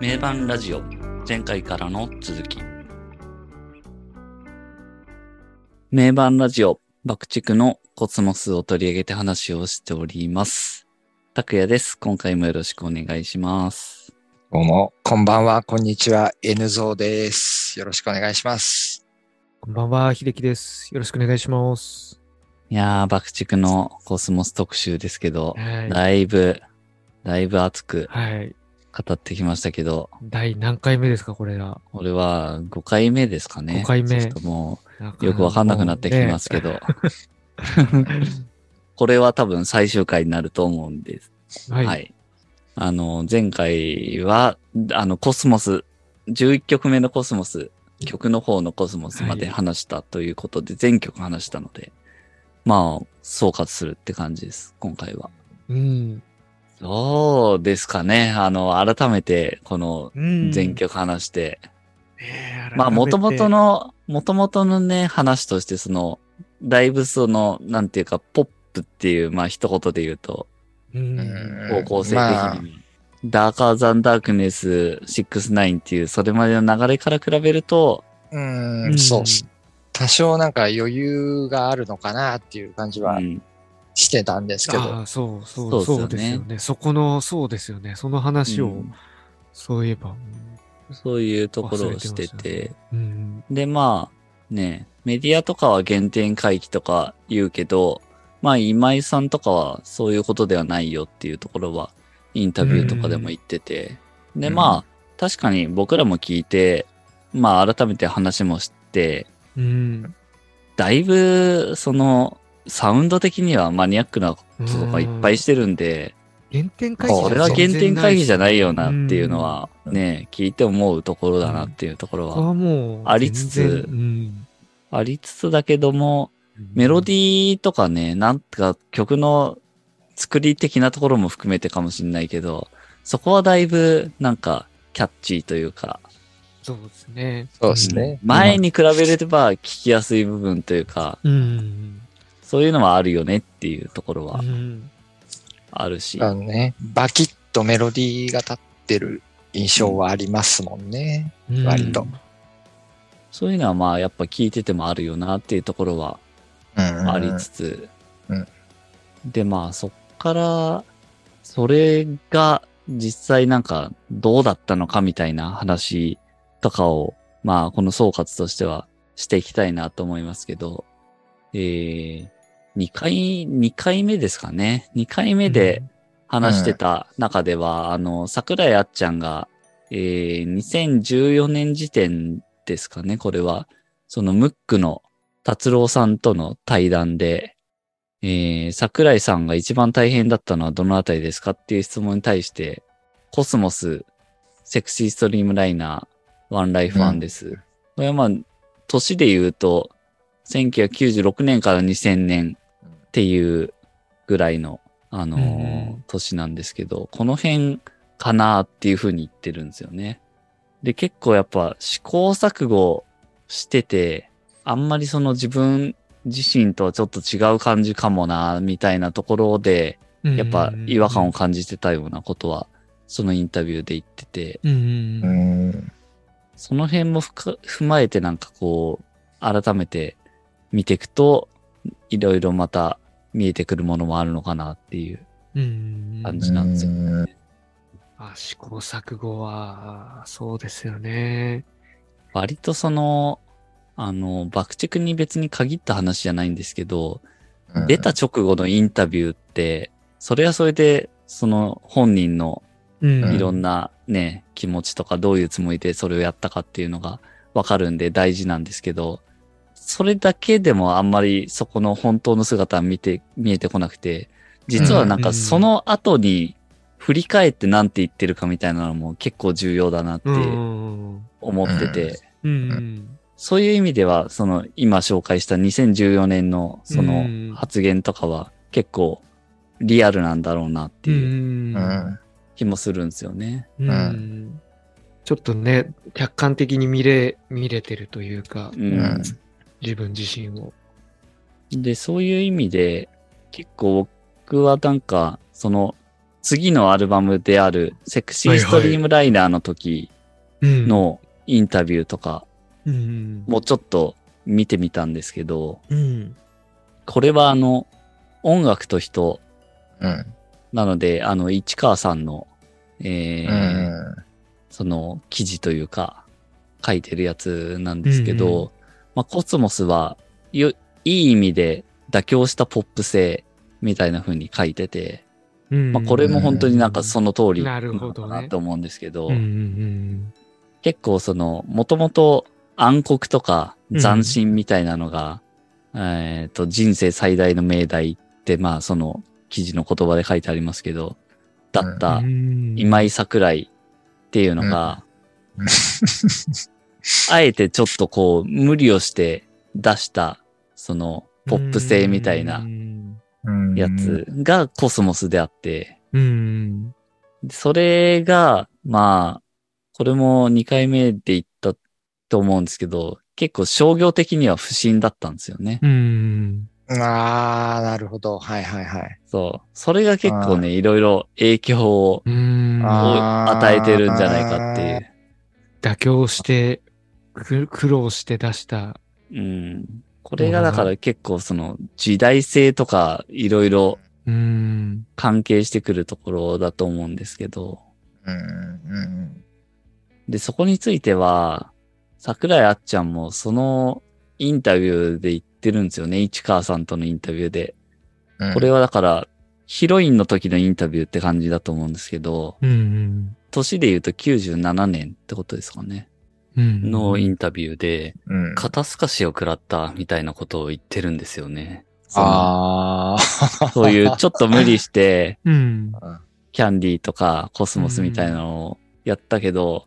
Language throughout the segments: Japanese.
名盤ラジオ前回からの続き名盤ラジオ爆竹のコスモスを取り上げて話をしております拓也です今回もよろしくお願いしますどうも、こんばんは、こんにちは、N ゾーです。よろしくお願いします。こんばんは、秀樹です。よろしくお願いします。いやー爆竹のコスモス特集ですけどはい。だいぶだいぶ熱くはい。語ってきましたけど第何回目ですか、これが？これは5回目ですかね5回目ちょっともうよくわかんなくなってきますけど、これは多分最終回になると思うんです。は。はいい。あの、前回は、あの、コスモス、11曲目のコスモス、曲の方のコスモスまで話したということで、全曲話したので、まあ、総括するって感じです、今回は。うん。そうですかね。あの、改めて、このうん全曲話して、ねえまあ、もともと。の、もともとのね、話として、その、だいぶその、なんていうか、ポップっていう、まあ、一言で言うと、うん。方向性的まあに、ダーカーザンダークネス69っていう、それまでの流れから比べると、うんんそうっす。多少なんか余裕があるのかなっていう感じはうんしてたんですけど、そうそう、そうですよね。そこの、そうですよね。その話を、うんそういえば。そういうところをしててまて、うん。で、まあ、ね、メディアとかは原点回帰とか言うけど、まあ、今井さんとかはそういうことではないよっていうところは、インタビューとかでも言ってて、で、うんまあ、確かに僕らも聞いて、まあ、改めて話もして、うん。だいぶ、その、サウンド的にはマニアックなこととかいっぱいしてるんで、原点回帰これは原点回帰じゃないよなっていうのは。は、ね、聞いて思うところだなっていうところははもう、ありつつ。ありつつだけども、メロディーとかね、なんか曲の作り的なところも含めてかもしれないけど、そこはだいぶなんかキャッチーというか、そうですね。そうですね。前に比べれば聞きやすい部分というか、うん。そういうのはあるよねっていうところはうん。あるし。あのね、バキッとメロディーが立ってる印象はありますもんね。うん割とそういうのはまあやっぱ聞いててもあるよなっていうところはうんありつつ、うんでまあそっから、それが実際なんかどうだったのかみたいな話とかを、まあこの総括としてはしていきたいなと思いますけど、えー、2回、2回目ですかね。2回目で話してた中では、あの、桜井あっちゃんが、えー、2014年時点ですかね、これは。そのムックの達郎さんとの対談で、えー、桜井さんが一番大変だったのはどのあたりですかっていう質問に対して、コスモス、セクシーストリームライナー、ワンライフワンデス。これはまあ、年で言うと、1996年から2000年っていうぐらいの、あのー年なんですけど、この辺かなっていうふうに言ってるんですよね。で、結構やっぱ試行錯誤してて、あんまりその自分自身とはちょっと違う感じかもな、みたいなところで、やっぱ違和感を感じてたようなことは、そのインタビューで言ってて。その辺も踏まえてなんかこう、改めて見ていくと、いろいろまた見えてくるものもあるのかなっていううん。感じなんですようんあ試行錯誤は、そうですよね。割とその、あの、爆竹に別に限った話じゃないんですけど、出た直後のインタビューって、それはそれで、その本人のうんいろんなね、気持ちとかどういうつもりでそれをやったかっていうのがわかるんで大事なんですけど、それだけでもあんまりそこの本当の姿は見て、見えてこなくて、実はなんかその後に振り返ってなんて言ってるかみたいなのも結構重要だなってうん。思ってて、うん。そういう意味では、その今紹介した2014年のそのうん発言とかは結構リアルなんだろうなってう。いうんうん。気もするんですよね。うん。ちょっとね、客観的に見れ、見れてるというか、うん自分自身を。で、そういう意味で、結構僕はなんか、その、次のアルバムであるセクシーストリームライナーの時うん、のインタビューとかうん、もちょっと見てみたんですけど、うん、これはあの、音楽と人うん。なので、あの、市川さんの、えーうん。その記事というか、書いてるやつなんですけど、うんうまあ、コスモスはよ、いい意味で妥協したポップ性みたいな風に書いてて、うん、まあ、これも本当になんかその通りななのかなと思うんですけど、うん、うん、結構その、もともと暗黒とか斬新みたいなのが、えっと、人生最大の命題って、まあその記事の言葉で書いてありますけど、だったうん、今井桜井っていうのが、うんあえてちょっとこう、無理をして出した、その、ポップ性みたいなうんやつがコスモスであって、うん、それが、まあ、これも2回目で言ったと思うんですけど、結構商業的には不審だったんですよね。うん、ああ、なるほど。はいはいはい。そう。それが結構ね、いろいろ影響を与えてるんじゃないかっていう。妥協して、く苦労して出した。うん。これがだから結構その時代性とかいろいろうん、関係してくるところだと思うんですけど、うん。うん。で、そこについては、桜井あっちゃんもそのインタビューで言ってるんですよね。市川さんとのインタビューで。うんこれはだから、ヒロインの時のインタビューって感じだと思うんですけど、うん、年で言うと97年ってことですかね。うん、のインタビューで、うん。肩透かしを食らったみたいなことを言ってるんですよね。ああ。そういうちょっと無理して、うん、キャンディーとかコスモスみたいなのをやったけど、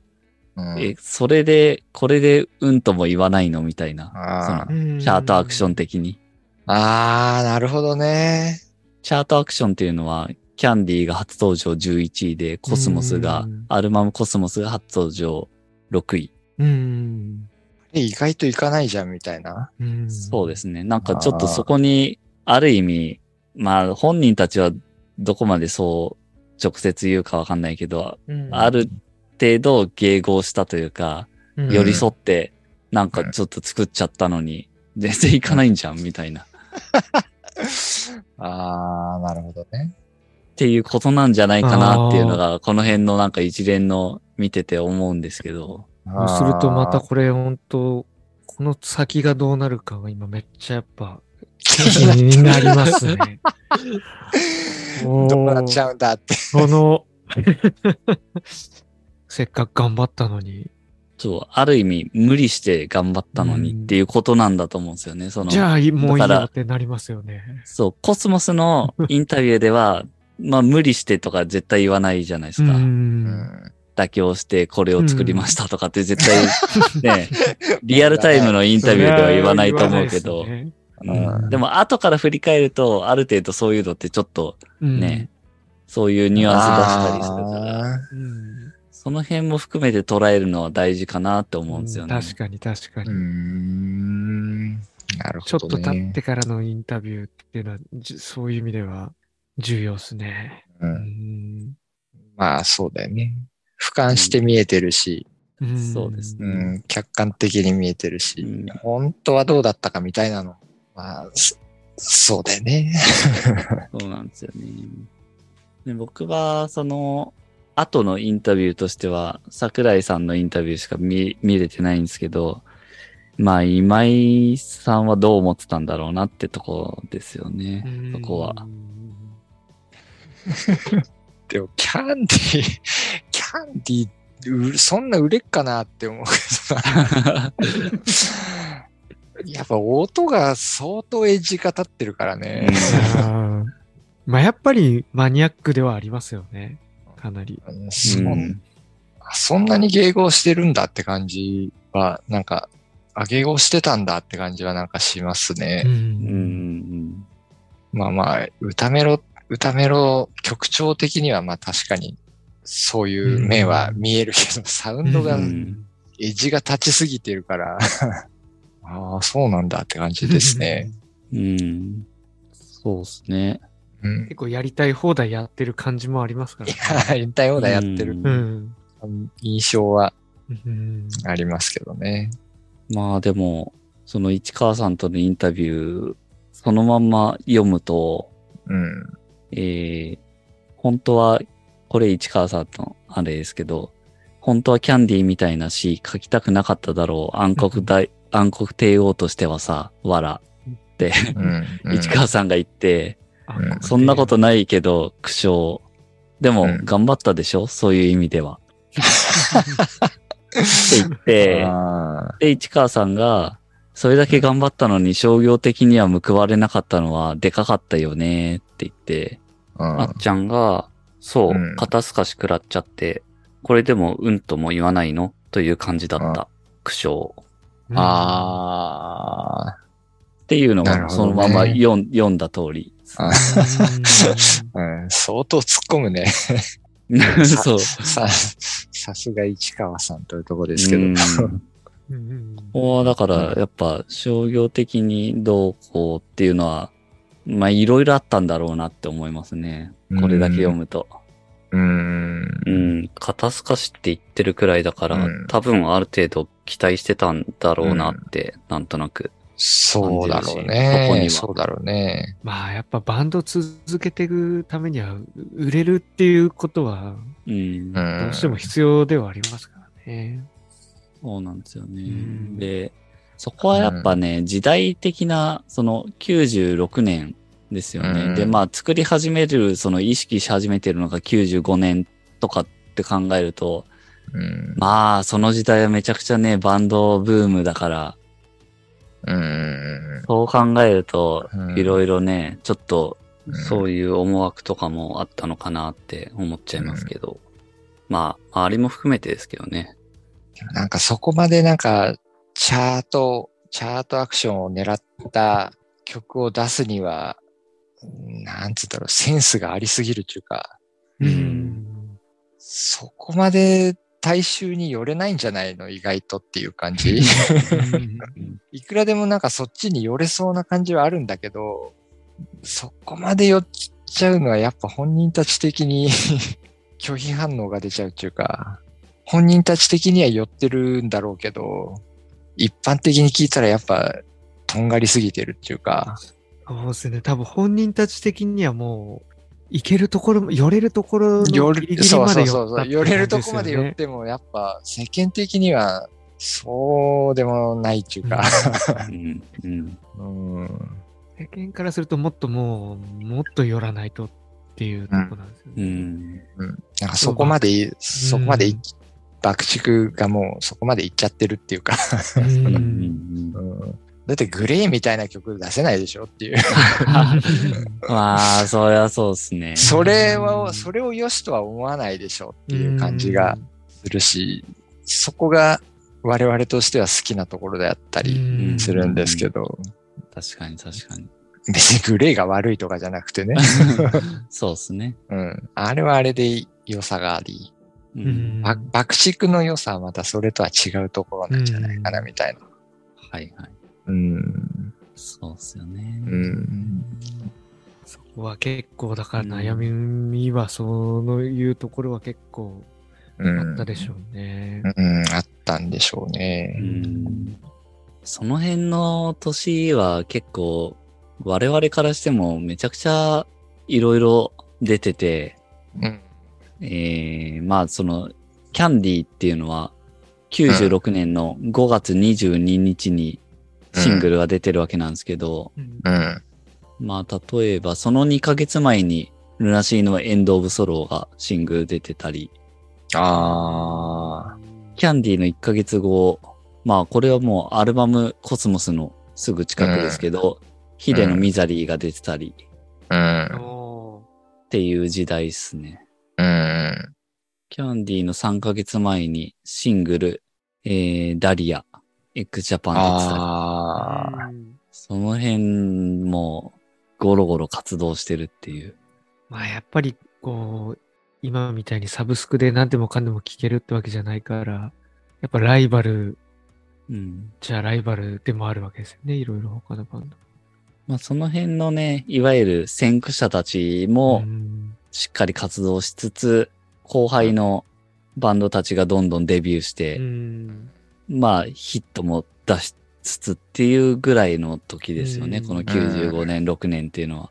うんえ、それで、これでうんとも言わないのみたいな。あーうんチャートアクション的に。あー、なるほどね。チャートアクションっていうのは、キャンディーが初登場11位で、コスモスがうん、アルバムコスモスが初登場6位。うん、え意外といかないじゃんみたいな。うん、そうですね。なんかちょっとそこに、ある意味、まあ本人たちはどこまでそう直接言うかわかんないけど、うん、ある程度迎合したというか、うん寄り添って、なんかちょっと作っちゃったのに、全然いかないんじゃん、みたいな。っ あー、なるほどね。ていうことなんじゃないかなっていうのが、この辺のなんか一連の見てて思うんですけど。そうするとまたこれ本当この先がどうなるかが今めっちゃやっぱ気になりますね。どうなっちゃうんだって。この、せっかく頑張ったのに。そう、ある意味無理して頑張ったのにっていうことなんだと思うんですよね。その、じゃあもういいだからよってなりますよね。そう、コスモスのインタビューでは、まあ無理してとか絶対言わないじゃないですか。う。うんん妥協してこれを作りましたとかって絶対、ね、リアルタイムのインタビューでは言わないと思うけど、でも後から振り返ると、ある程度そういうのってちょっとうんね、そういうニュアンス出したりするから、その辺も含めて捉えるのは大事かなって思うんですよね。確かに確かに。ん。なるちょっほど、ね。と経ってからのインタビューっていうのは、じそういう意味では重要ですね。う。うんんまあ、そうだよね。俯瞰して見えてるし、うんそうですねうん、客観的に見えてるし、うん本当はどうだったかみたいなの。まあ、そそうだよね。そうなんですよね。で僕は、その、後のインタビューとしては、桜井さんのインタビューしか見見れてないんですけど、まあ、今井さんはどう思ってたんだろうなってとこですよね。そこは。でも、キャンディー、キャンディそんな売れっかなって思うけどな。やっぱ音が相当エッジが立ってるからね。まあやっぱりマニアックではありますよね。かなり。うんそうんんそんなに迎合してるんだって感じは、なんか、あ、迎合してたんだって感じはなんかしますね。まあまあ、歌メロ、歌メロ曲調的にはまあ確かにそういう面は見えるけど、サウンドがうエんッジが立ちすぎてるから、ああ、そうなんだって感じですね。うん。そうですね。うん。結構やりたい放題やってる感じもありますからいね。や、やりたい放題やってるうんうん。印象はうん。ありますけどね。まあでも、その市川さんとのインタビュー、そのまんま読むと、うん。えー、本当は、これ市川さんのあれですけど、本当はキャンディーみたいな詩書きたくなかっただろう。暗黒大、暗黒帝王としてはさ、わら。って、うん。市川さんが言って、あうんそんなことないけど、苦笑。でも、うん頑張ったでしょ？そういう意味では。って言って、あで、市川さんが、それだけ頑張ったのに商業的には報われなかったのはでかかったよねって言って、あっちゃんが、そううん、肩透かし食らっちゃって、これでもうんとも言わないのという感じだうんった。苦笑。うんあっていうのが、なるほどねそのまま読ん読んだ通り。あ、うん、相当突っ込むね。そう。さ、さすが市川さんというところですけど。うんうんここはだから、うんやっぱ商業的にどうこうっていうのは、まあいろいろあったんだろうなって思いますね。これだけ読むと。うん。うん、肩透かしって言ってるくらいだから、うん多分ある程度期待してたんだろうなって、なんとなく。そうだろう感じるしここにそうだろうね。まあやっぱバンド続けていくためには売れるっていうことはうん。うんどうしても必要ではありますからね。そうなんですよね。んで、そこはやっぱね、時代的な、その96年ですよね。うんで、まあ作り始める、その意識し始めてるのが95年とかって考えると、うん。まあその時代はめちゃくちゃね、バンドブームだから、うん。そう考えるとう、んいろいろね、ちょっとうんそういう思惑とかもあったのかなって思っちゃいますけど。まあ、周りも含めてですけどね。なんかそこまでなんか、チャート、チャートアクションを狙った曲を出すには、なんつったろう、センスがありすぎるっていうか、うんそこまで大衆に寄れないんじゃないの意外とっていう感じ。いくらでもなんかそっちに寄れそうな感じはあるんだけど、そこまで寄っちゃうのはやっぱ本人たち的に 拒否反応が出ちゃうっていうか、本人たち的には寄ってるんだろうけど、一般的に聞いたらやっぱとんがりすぎてるっていうか、そうですね。多分本人たち的にはもう、行けるところも、寄れるところギリギリまでそうそうそう、寄ったって寄れるとこまで寄っね。てもやっぱ世間的にはそうでもないっていうか、うん。うん。うん世間からするともっともう、もっと寄らないとっていうとこなんですようね。ん。うんなんかそこまでい、そこまでい、爆竹がもうそこまでいっちゃってるっていうか、うん だってグレーみたいな曲出せないでしょっていう。まあ、そりゃそうですね。それうは、んそれを良しとは思わないでしょっていう感じがするし、そこが我々としては好きなところであったりうんするんですけど、確かに確かに。別にグレーが悪いとかじゃなくてね、そうですね。うん、あれはあれで良さがあり、う。うん爆竹の良さはまたそれとは違うところなんじゃないかなみたいな。はいはい。うん。そうっすよね。うん。そこは結構、だから悩みは、そういうところは結構うんあったでしょうね。うん、あったんでしょううね。ん。その辺の年は結構、我々からしてもめちゃくちゃいろいろ出てて、うん。えー、まあその、キャンディーっていうのは、96年の5月22日にシングルが出てるわけなんですけど、うんうん。まあ例えばその2ヶ月前にルナシーのエンド・オブ・ソローがシングル出てたり、ああ。キャンディーの1ヶ月後、まあこれはもうアルバムコスモスのすぐ近くですけど、ヒデのミザリーが出てたりうん。おっていう時代っすね。うん。キャンディーの3ヶ月前にシングル、えー、ダリア、x ジャパン出てたり、その辺もゴロゴロ活動してるっていう。まあやっぱりこう、今みたいにサブスクで何でもかんでも聴けるってわけじゃないから、やっぱライバルうん。じゃライバルでもあるわけですよね。いろいろ他のバンド。まあその辺のね、いわゆる先駆者たちもうんしっかり活動しつつ、後輩のバンドたちがどんどんデビューして、うんまあヒットも出しつつっていうぐらいの時ですよね。うんこの95年、6年っていうのは。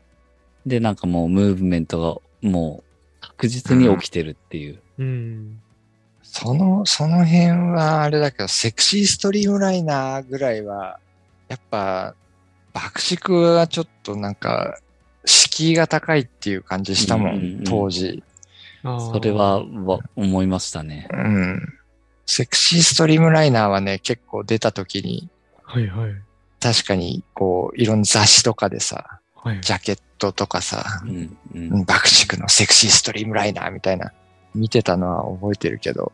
で、なんかもうムーブメントがもう確実に起きてるっていう。うん。その、その辺はあれだけど、セクシーストリームライナーぐらいは、やっぱ、爆竹はちょっとなんか、敷居が高いっていう感じしたもん、うんうんうん当時。それは、わ思いましたね。うん。セクシーストリームライナーはね、結構出た時に、はいはい。確かに、こう、いろんな雑誌とかでさ、はい。ジャケットとかさう、ん、う。うんん爆竹のセクシーストリームライナーみたいな、見てたのは覚えてるけど、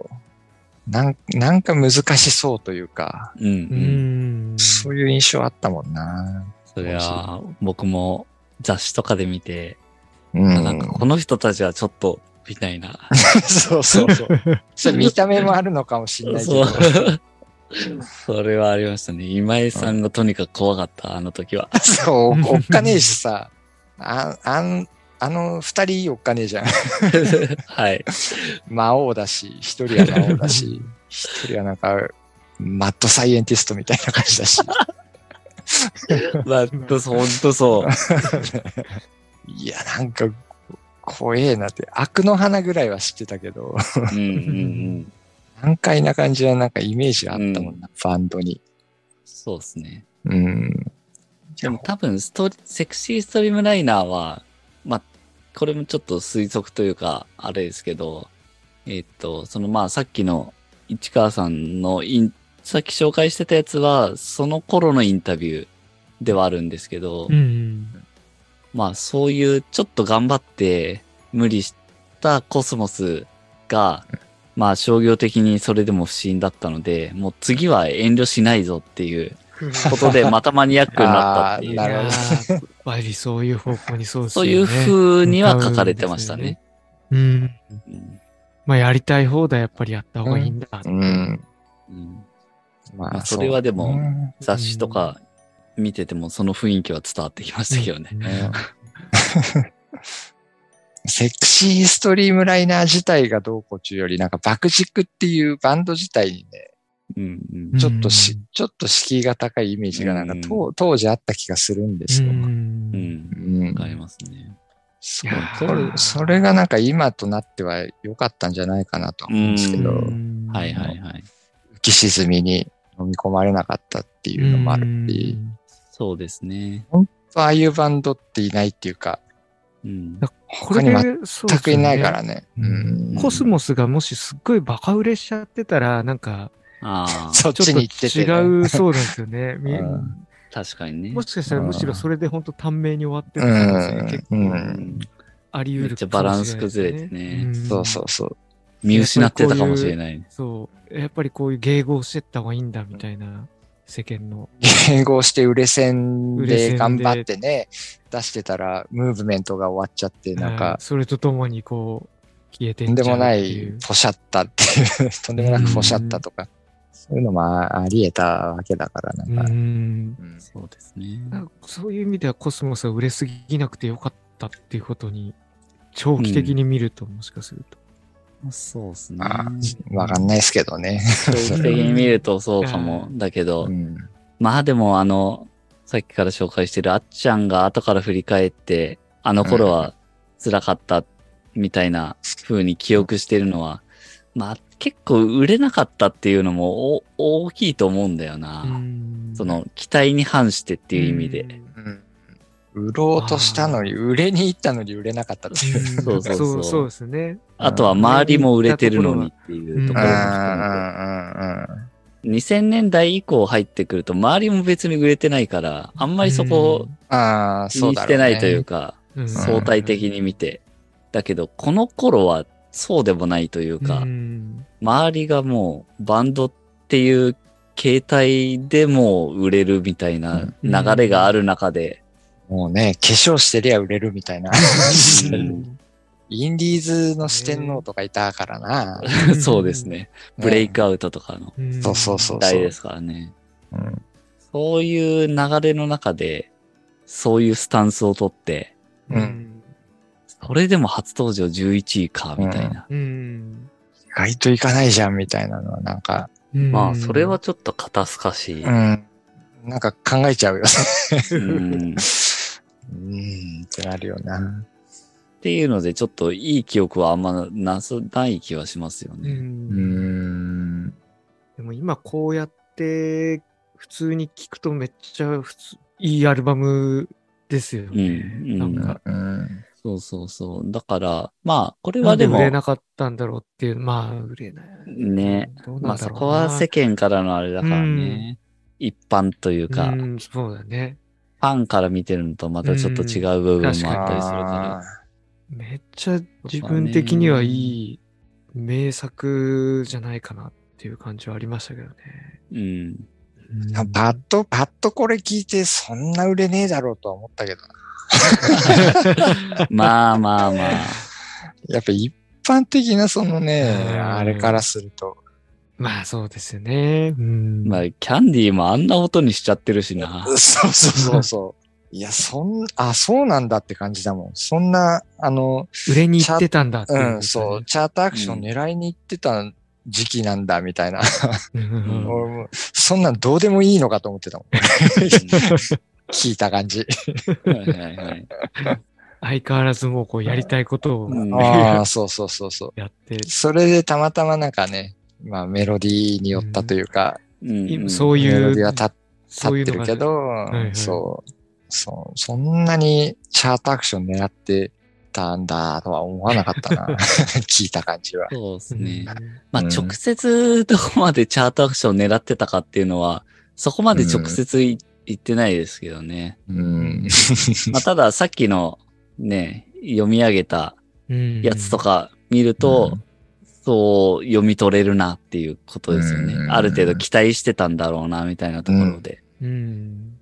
なんなんか難しそうというか、うん、う。うんん。そういう印象あったもんな。それは、僕も雑誌とかで見て、うん。なんかこの人たちはちょっと、みたいな。そうそうそう。それ見た目もあるのかもしれないけそどう。。それはありましたね。今井さんがとにかく怖かった、あの時は。そう、おっかねえしさ、あ、あん、あの二人おっかねえじゃん。はい。魔王だし、一人は魔王だし、一人はなんか、マッドサイエンティストみたいな感じだし。まあ、ほんとそう、ほんとそう。いや、なんか、怖えなって。悪の花ぐらいは知ってたけど、うんうんうん。難解な感じはなんかイメージあったもんな、バンドに。そうですね。うん。でも多分ストリ、セクシーストリームライナーは、まあ、これもちょっと推測というか、あれですけど、えっと、そのまあさっきの市川さんのイン、さっき紹介してたやつは、その頃のインタビューではあるんですけど、うん。まあそういうちょっと頑張って無理したコスモスが、まあ商業的にそれでも不審だったので、もう次は遠慮しないぞっていうことでまたマニアックになったっていう。なるほどい やっぱりそういう方向にそうですそう。いう風には書かれてましたね。うん。うんまあ、やりたい放題やっぱりやった方がいいんだ。うん。うんままあそれはでも雑誌とか見ててもその雰囲気は伝わってきましたけどね。セクシーストリームライナー自体がどうこうちゅうより、なんか爆竹っていうバンド自体にね、うんうんちょっとし、うんちょっと敷居が高いイメージがなんか、うん当当時あった気がするんですう。よ。うんん。うんわかりますね。そういやーそれそれがなんか今となっては良かったんじゃないかなと思うんですけど、うんはいはいはい。浮き沈みに飲み込まれなかったっていうのもあるし、そうですね。ああいうバンドっていないっていうか、うん。これで全、そうですよねくいないからね。うんコスモスがもしすっごいバカ売れしちゃってたら、なんか、ああ、そっちょっとちに行ってて、ね。違う、そうなんですよね。確かにね。もしかしたらむしろそれで本当短命に終わってた可能性結うん構うんあり得るめっちゃバランス崩れてねんそうそうそう。見失ってたかもしれない。そう。やっぱりこういう迎合してった方がいいんだみたいな世間の。迎合して売れ線売れ線でで頑張ってね、出してたら、ムーブメントが終わっちゃって、なんはいか、それとともにこう、消えてとんでもない。ポシャったっていう、とんでもなくポシャったとか、そういうのもああり得たわけだから、なんか。うん。うんそうですね。そういう意味ではコスモスは売れすぎなくてよかったっていうことに、長期的に見るともしかすると。そうですね。まあ、わかんないですけどね。長期的に見るとそうかも。だけど、うんまあでもあの、さっきから紹介してるあっちゃんが後から振り返って、あの頃は辛かったみたいな風に記憶してるのは、まあ結構売れなかったっていうのもお大きいと思うんだよな。うんその期待に反してっていう意味で。うん売ろうとしたのに、売れに行ったのに売れなかったっていそうそうそう。そうですね。あとは周りも売れてるのにっていうところもうんうん含めて。うん。2000年代以降入ってくると周りも別に売れてないから、あんまりそこをああ、気にしてないというか、うん。相対的に見て。だけど、この頃はそうでもないというか、うん。周りがもうバンドっていう形態でも売れるみたいな流れがある中で、もうね、化粧してりゃ売れるみたいな。うんインディーズの四天王とかいたからな。そうですね。ブレイクアウトとかのそうそうそう時代ですからね。うんそういう流れの中で、そういうスタンスをとって、うんそれでも初登場11位か、みたいな。うん。意外といかないじゃんみたいなのはなんか、うんまあ、それはちょっと肩透かしい。うん。なんか考えちゃうよね。うんうん。ってなるよな。っていうので、ちょっといい記憶はあんまなさない気はしますよう。ね。うんん。でも今こうやって普通に聞くとめっちゃ普通いいアルバムですようん。ね。うんなんか、うん。そうそうそう。だから、まあ、これはでも、売れなかったんだろうっていう、まあ、売れない。ね。どうまあそなんだろうな。こは世間からのあれだからね。一般というか、うん、そうだね。ファンから見てるのとまたちょっと違う部分もあったりするかめっちゃ自分的にはいい名作じゃないかなっていう感じはありましたけどね。ら。うん。あパッと、パッとこれ聞いてそんな売れねえだろうとは思ったけどな。まあまあまあ。やっぱ一般的なそのね、うんあれからすると。まあそうですよね。うん。まあ、キャンディーもあんな音にしちゃってるしな。そうそうそうそう。いや、そん、あ、そうなんだって感じだもん。そんな、あの、売れに行ってたんだっていう、うん、そう、。チャートアクション狙いに行ってた時期なんだ、みたいな。そんなんどうでもいいのかと思ってたもん。聞いた感じ。はいはいはい。相変わらずもうこうやりたいことをうんああ、そうそうそうそう。やって、それでたまたまなんかね、まあメロディーによったというか、うん今そうメいうロディーは、立立ってるけど、はいそう、そう、そんなにチャートアクション狙ってたんだとは思わなかったな。聞いた感じは。そうですうんね。まあ、うん直接どこまでチャートアクション狙ってたかっていうのは、そこまで直接い言ってないですけどね。うん。まあ、たださっきのね、読み上げたうんやつとか見ると、うんそう読み取れるなっていうことですよね。うんある程度期待してたんだろうな、みたいなところで。うん。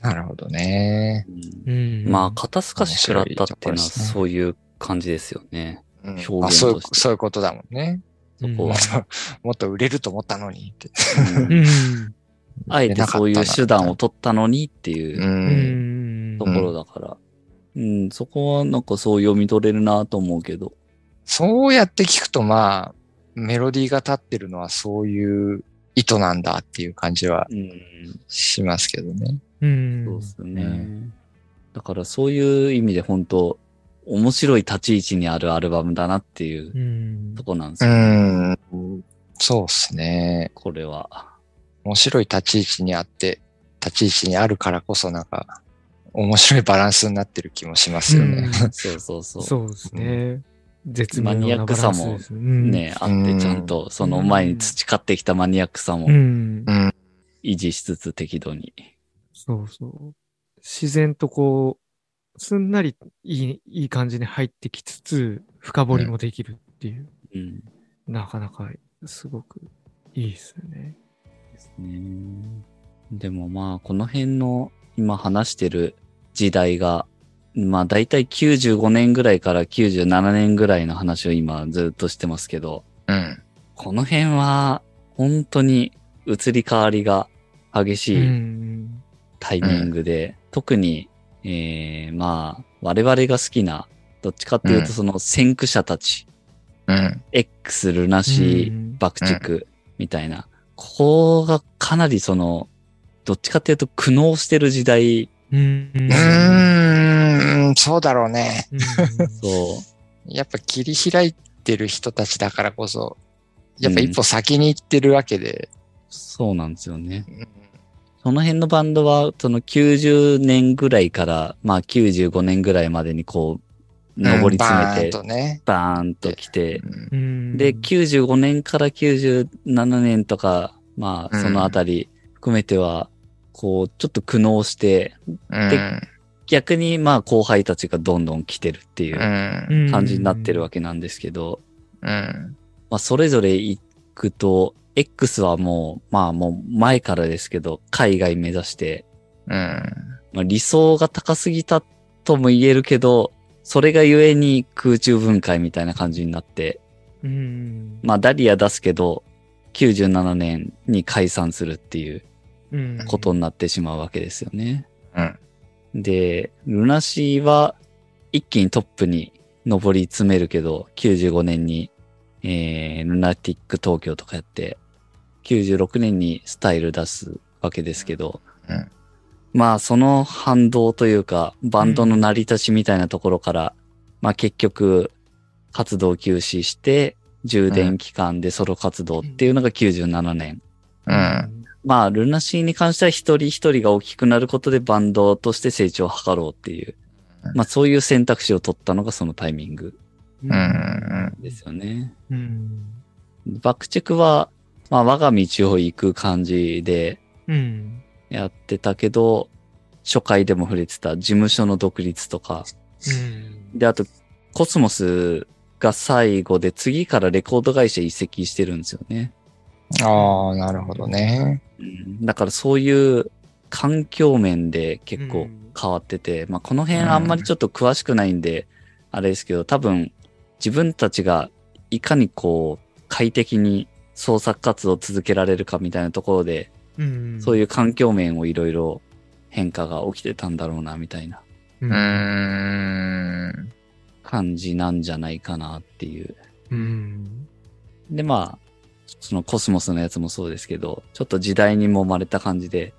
なるほどね。うんうん。まあ、肩透かし食らったっていうのはそういう感じですよね。うん表現あそういうとしてそういうことだもんね。そこは。もっと売れると思ったのにって。あえてそういう手段を取ったのにっていうところだから。うん、そこはなんかそう読み取れるなと思うけど。そうやって聞くとまあ、メロディーが立ってるのはそういう意図なんだっていう感じはうん、しますけどね。うん。そうですね。うだからそういう意味で本当面白い立ち位置にあるアルバムだなっていううんとこなんですうよ、ん。そうですね。これは。面白い立ち位置にあって、立ち位置にあるからこそなんか、面白いバランスになってる気もしますよね。そうそうそう。そうですね。絶妙マニアックさもンスですうん。ね、あってちゃんとその前に培ってきたマニアックさも。維持しつつ適度に。そうそう。自然とこう、すんなりいい、いい感じに入ってきつつ、深掘りもできるっていう、うん。なかなかすごくいいですよね。ですね。でもまあ、この辺の今話してる時代が、まあ大体95年ぐらいから97年ぐらいの話を今ずっとしてますけど、うん。この辺は本当に移り変わりが激しういん。タイミングで、特に、えー、まあ、我々が好きな、どっちかっていううんとその先駆者たち、うん。X、ルナシー、うん爆竹みたいな、ここがかなりその、どっちかっていうと苦悩してる時代、うん。そうだろうね。そやっぱ切り開いてる人たちだからこそ、やっぱ一歩先に行ってるわけで。う、そうなんですよね。うんその辺のバンドは、その90年ぐらいから、まあ95年ぐらいまでにこう、上り詰めて、バーンとね。バーンと来て、うんうんで、95年から97年とか、まあ、うんそのあたり含めては、こう、ちょっと苦悩して、うん逆にまあ後輩たちがどんどん来てるっていううん。感じになってるわけなんですけど、うん。まあそれぞれ行くと、X はもう、まあもう前からですけど、海外目指して、うん。まあ、理想が高すぎたとも言えるけど、それがゆえに空中分解みたいな感じになって、うん。まあダリア出すけど、97年に解散するっていううん。ことになってしまうわけですよね。うん。で、ルナシーは一気にトップに上り詰めるけど、95年に、えー、ルナティック東京とかやって、96年にスタイル出すわけですけど、うんまあその反動というか、バンドの成り立ちみたいなところから、まあ結局、活動休止して、充電期間でソロ活動っていうのが97年。うん。まあ、ルナシーに関しては一人一人が大きくなることでバンドとして成長を図ろうっていう、うんまあそういう選択肢を取ったのがそのタイミングうん。うん。ですよね。うん。爆竹は、まあ我が道を行く感じでうん。やってたけど、初回でも触れてた事務所の独立とか、うん。で、あと、コスモスが最後で次からレコード会社移籍してるんですよね。ああ、なるほどね。うんだからそういう環境面で結構変わってて、まあこの辺あんまりちょっと詳しくないんで、あれですけど、多分自分たちがいかにこう快適に創作活動を続けられるかみたいなところで、うん。そういう環境面をいろいろ変化が起きてたんだろうな、みたいなう。ん。感じなんじゃないかなっていう。うん。で、まあ、そのコスモスのやつもそうですけど、ちょっと時代に揉まれた感じで、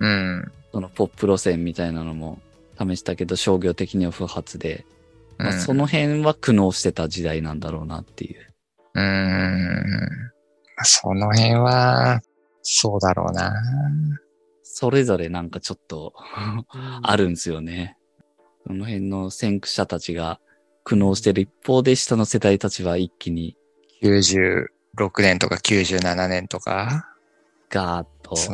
うん。そのポップ路線みたいなのも試したけど、商業的には不発で、まあ、その辺は苦悩してた時代なんだろうなっていう。うーん。その辺は、そうだろうな。それぞれなんかちょっとあるんですよね。その辺の先駆者たちが苦悩してる一方で、下の世代たちは一気に96年とか97年とか。ガーッと。そ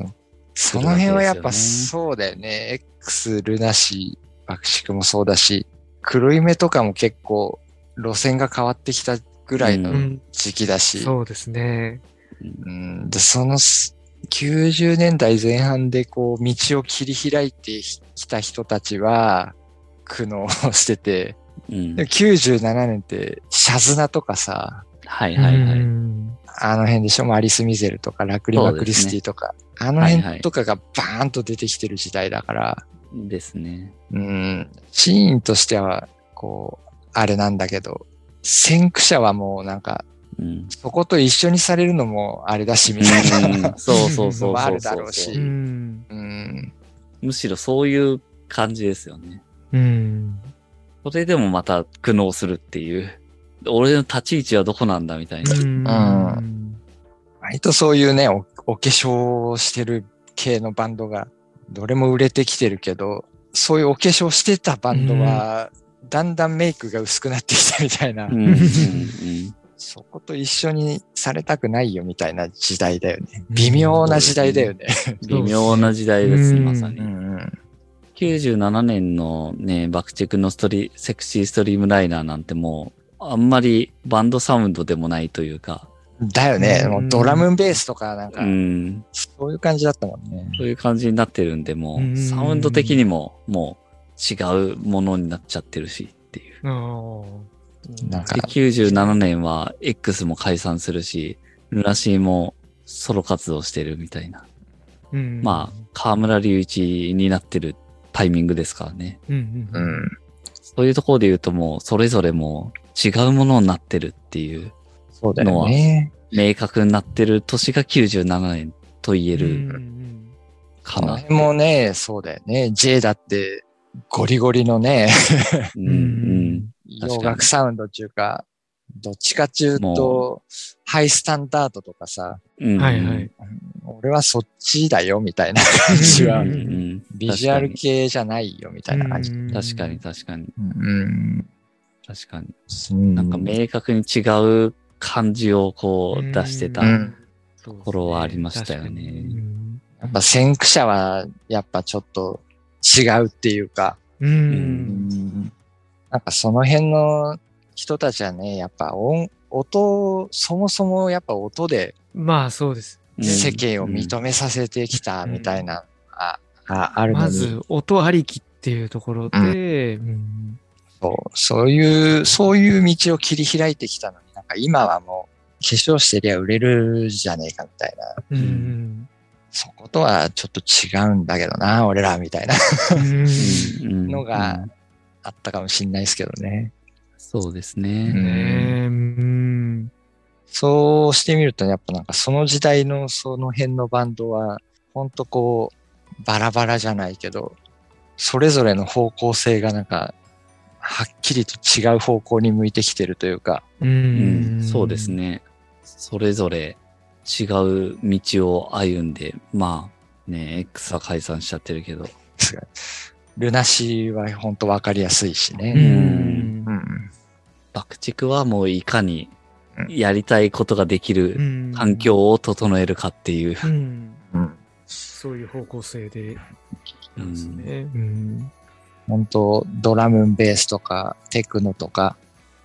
その辺はやっぱすそうだよね。X、ルナシー、爆竹もそうだし、黒い目とかも結構路線が変わってきたぐらいのうん。時期だし、そうですね。うん、で、そのす90年代前半でこう道を切り開いてきた人たちは苦悩してて、うんでも97年ってシャズナとかさ、はいはいはい。うんあの辺でしょアリス・ミゼルとかラクリマ・クリスティとか、あの辺とかがバーンと出てきてる時代だから、ですね。うん、シーンとしては、こう、あれなんだけど、先駆者はもうなんか、うん。そこと一緒にされるのもあれだし、みたいな。うんそうそうそう もあるだろうしうん。うん。むしろそういう感じですよね。うん。それでもまた苦悩するっていう。俺の立ち位置はどこなんだみたいな。うん。割とそういうね、おお化粧をしてる系のバンドが、どれも売れてきてるけど、そういうお化粧してたバンドは、だんだんメイクが薄くなってきたみたいな、うんうんうんそこと一緒にされたくないよみたいな時代だよね。微妙な時代だよね。微妙な時代です、うんまさにう。ん97年のね、爆竹のストリ、セクシーストリームライナーなんてもう、あんまりバンドサウンドでもないというか、うん。だよね。うんもうドラムベースとかなんかう、ん、そういう感じだったもんね。そういう感じになってるんで、もう、うんサウンド的にも、もう、違うものになっちゃってるしっていう。なんかで、97年は X も解散するし、ルナシーもソロ活動してるみたいな。うんまあ、河村隆一になってるタイミングですからね。うんうん。うん。そういうところで言うともう、それぞれもう違うものになってるっていう、そうだよね。明確になってる年が97年と言えうるんかな。この辺もね、そうだよね。J だって、ゴリゴリのね、う、うんん 確かに洋楽サウンドっていうか、どっちかっていうもと、ハイスタンダードとかさ、うん。うんはいはい。俺はそっちだよみたいな 感じはうん、うんビジュアル系じゃないよみたいな感じ。確かに確かにうん。確かに。うん。なんか明確に違う感じをこう出してた。うん。そうですね頃はありましたよね。やっぱ先駆者は、やっぱちょっと違うっていうか、う。うん。なんかその辺の人たちはね、やっぱ音、音、そもそもやっぱ音でまあそうです。うん世間を認めさせてきたみたいな、あああるまず音ありきっていうところで、うんそうそういう、そういう道を切り開いてきたのに、なんか今はもう化粧してりゃ売れるじゃねえかみたいな。うんそことはちょっと違うんだけどな、俺ら、みたいなうんのがうんあったかもしんないですけどね。そうです。ねうん。そうしてみると、やっぱなんかその時代のその辺のバンドは、ほんとこう、バラバラじゃないけど、それぞれの方向性がなんか、はっきりと違う方向に向いてきてるというか、ううんん。そうです。ね。それぞれ違う道を歩んで、まあね、X は解散しちゃってるけど。ルナシーはほんとわかりやすいしうね。んう。ん。爆竹はもういかにやりたいことができるうん環。境を整えるかっていう。うん。うん。そういう方向性で。ですね。うん。本当ドラムンベースとか、テクノとか、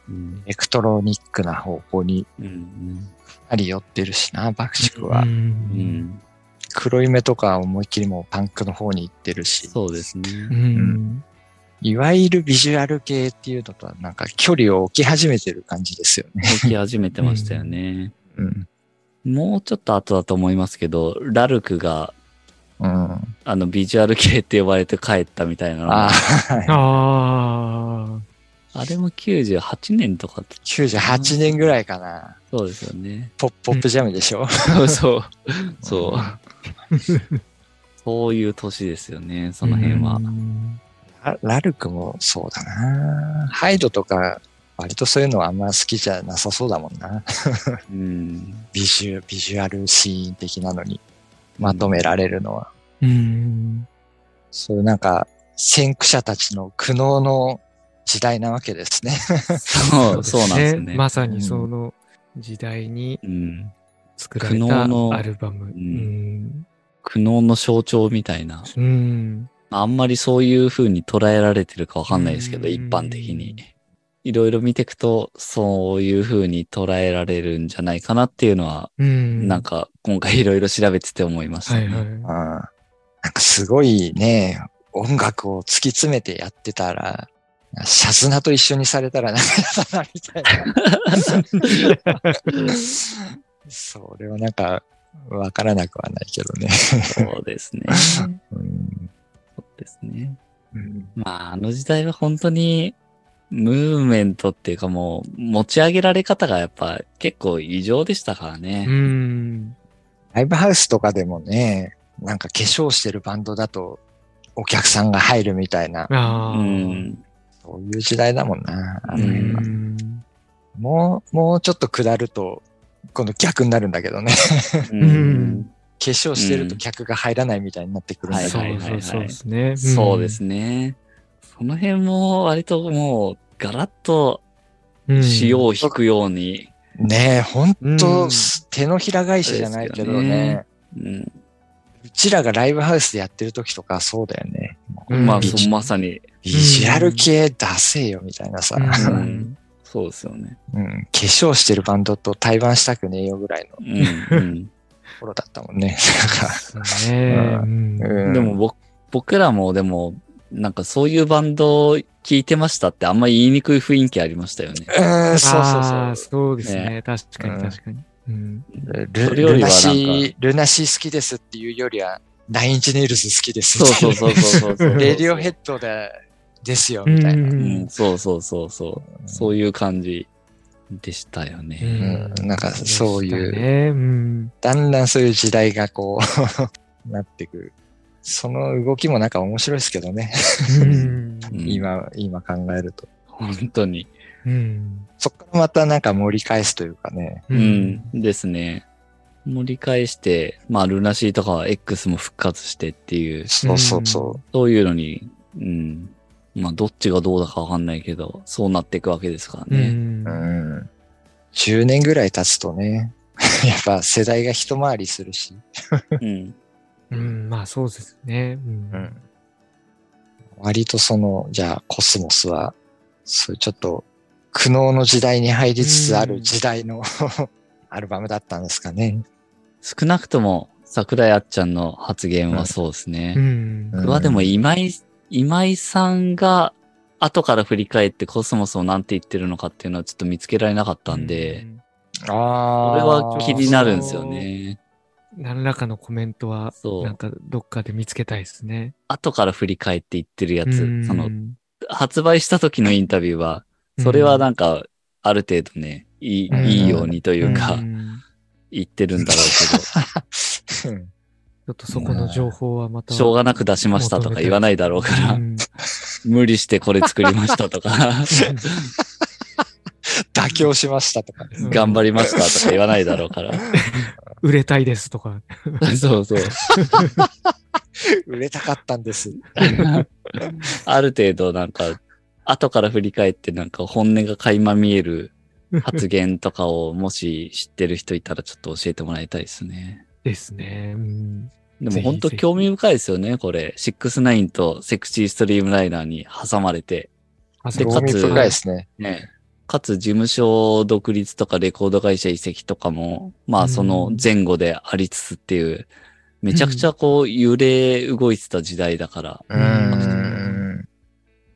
うんエレクトロニックな方向にうんあり寄ってるしな、爆竹は。う。うんん黒い目とかは思いっきりもうパンクの方に行ってるし、そうですね。うん。いわゆるビジュアル系っていうのとはなんか距離を置き始めてる感じですよね。起き始めてましたよね。うん。もうちょっと後だと思いますけど、ラルクが、うん。あの、ビジュアル系って呼ばれて帰ったみたいなああ、ああ。あれも98年とかって、98年ぐらいかな。そうですよね。ポップポップジャムでしょ、そ うそう。そう。そういう年ですよね、その辺はラルクもそうだな。ハイドとか、割とそういうのはあんま好きじゃなさそうだもんな。うん。ビジュ、ビジュアルシーン的なのにまとめられるのは。うん。そういうなんか、先駆者たちの苦悩の時代なわけですね。そう、そうなんですね。まさにその時代にうん。作られ苦悩のたアルバム。んうん。苦悩の象徴みたいな。うん。あんまりそういう風に捉えられてるかわかんないですけど、うん一般的に。いろいろ見ていくと、そういう風に捉えられるんじゃないかなっていうのは、うん。なんか今回いろいろ調べてて思いましたね。はいはい。うん。なんかすごいね、音楽を突き詰めてやってたら、シャズナと一緒にされたらなんか嫌だな、みたいな。それはなんか、わからなくはないけどね。そうですね。うんそうですね。うんまあ、あの時代は本当に、ムーブメントっていうかもう、持ち上げられ方がやっぱ結構異常でしたからね。うん。ライブハウスとかでもね、なんか化粧してるバンドだとお客さんが入るみたいな、ああ。うん。そういう時代だもんな。あうの辺はん。もう、もうちょっと下ると、今度逆になるんだけどね。ううん化粧してると客が入らないみたいになってくるんだけど、そうはいはいはいそうそうですね。そうですね。その辺も割ともう、ガラッとうん。潮を引くように、ねえ、ほんうんと、手のひら返しじゃないけどね。うんうちらがライブハウスでやってる時とかそうだよね。うんまあ、そうまさに、ビジュアル系出せよみたいなさ、ううんん、そうですよね。うん、化粧してるバンドと対バンしたくねえよぐらいのうんうん 頃だったもんね。そうね。うんうんでも僕僕らもでも、なんかそういうバンド聞いてましたってあんまり言いにくい雰囲気ありましたよね。うん、そうそうそう。そうですね。確かうんに確かに。うん。ルルナシー、ルナシー好きですっていうよりは、ナインチネイルズ好きですそうみたいなそうそうそうそうそう。レディオヘッドで、ですよ、みたいな。ううんん、そうそうそうそう。そういう感じでしたよね。うんなんかそういうね。うん。だんだんそういう時代がこう、なってくる。その動きもなんか面白いですけどね。うんうん 今、今考えると。本当に。うん。そっからまたなんか盛り返すというかね。う。ん、ですね。盛り返して、まあ、ルナシーとかは X も復活してっていう、そうそうそそういうのに、うん。まあ、どっちがどうだかわかんないけど、そうなっていくわけですからうね。んう。うん。10年ぐらい経つとね、やっぱ世代が一回りするし。うん。うん。まあそうですね。うん。割とその、じゃあコスモスは、そういうちょっと苦悩の時代に入りつつある時代の アルバムだったんですかね。少なくとも、桜井あっちゃんの発言はそうですね。うん。うんでも今井、今井さんが後から振り返ってコスモスをなんて言ってるのかっていうのはちょっと見つけられなかったんで、ああ。これは気になるんですよね。何らかのコメントは、そう。なんかどっかで見つけたいですね。後から振り返って言ってるやつ、うん。その、発売した時のインタビューは、それはなんか、ある程度ね、いい、うん。いいようにというか、ん。言ってるんだろううん。ちょっとそこの情報はまた。けど、しょうがなく出しましたとか言わないだろうからう、ん。無理してこれ作りましたとか、妥協しましたとかね。うん。頑張りましたとか言わないだろうから。売れたいですとか。そうそう。売れたかったんです。ある程度なんか、後から振り返ってなんか本音が垣間見える発言とかをもし知ってる人いたらちょっと教えてもらいたいですね。ですね。うんでも本当興味深いですよね、これ。69とセクシーストリームライナーに挟まれて。で興味深いですね。ね。かつ事務所独立とかレコード会社移籍とかも、まあその前後でありつつっていう、めちゃくちゃこう揺れ動いてた時代だから、うーん。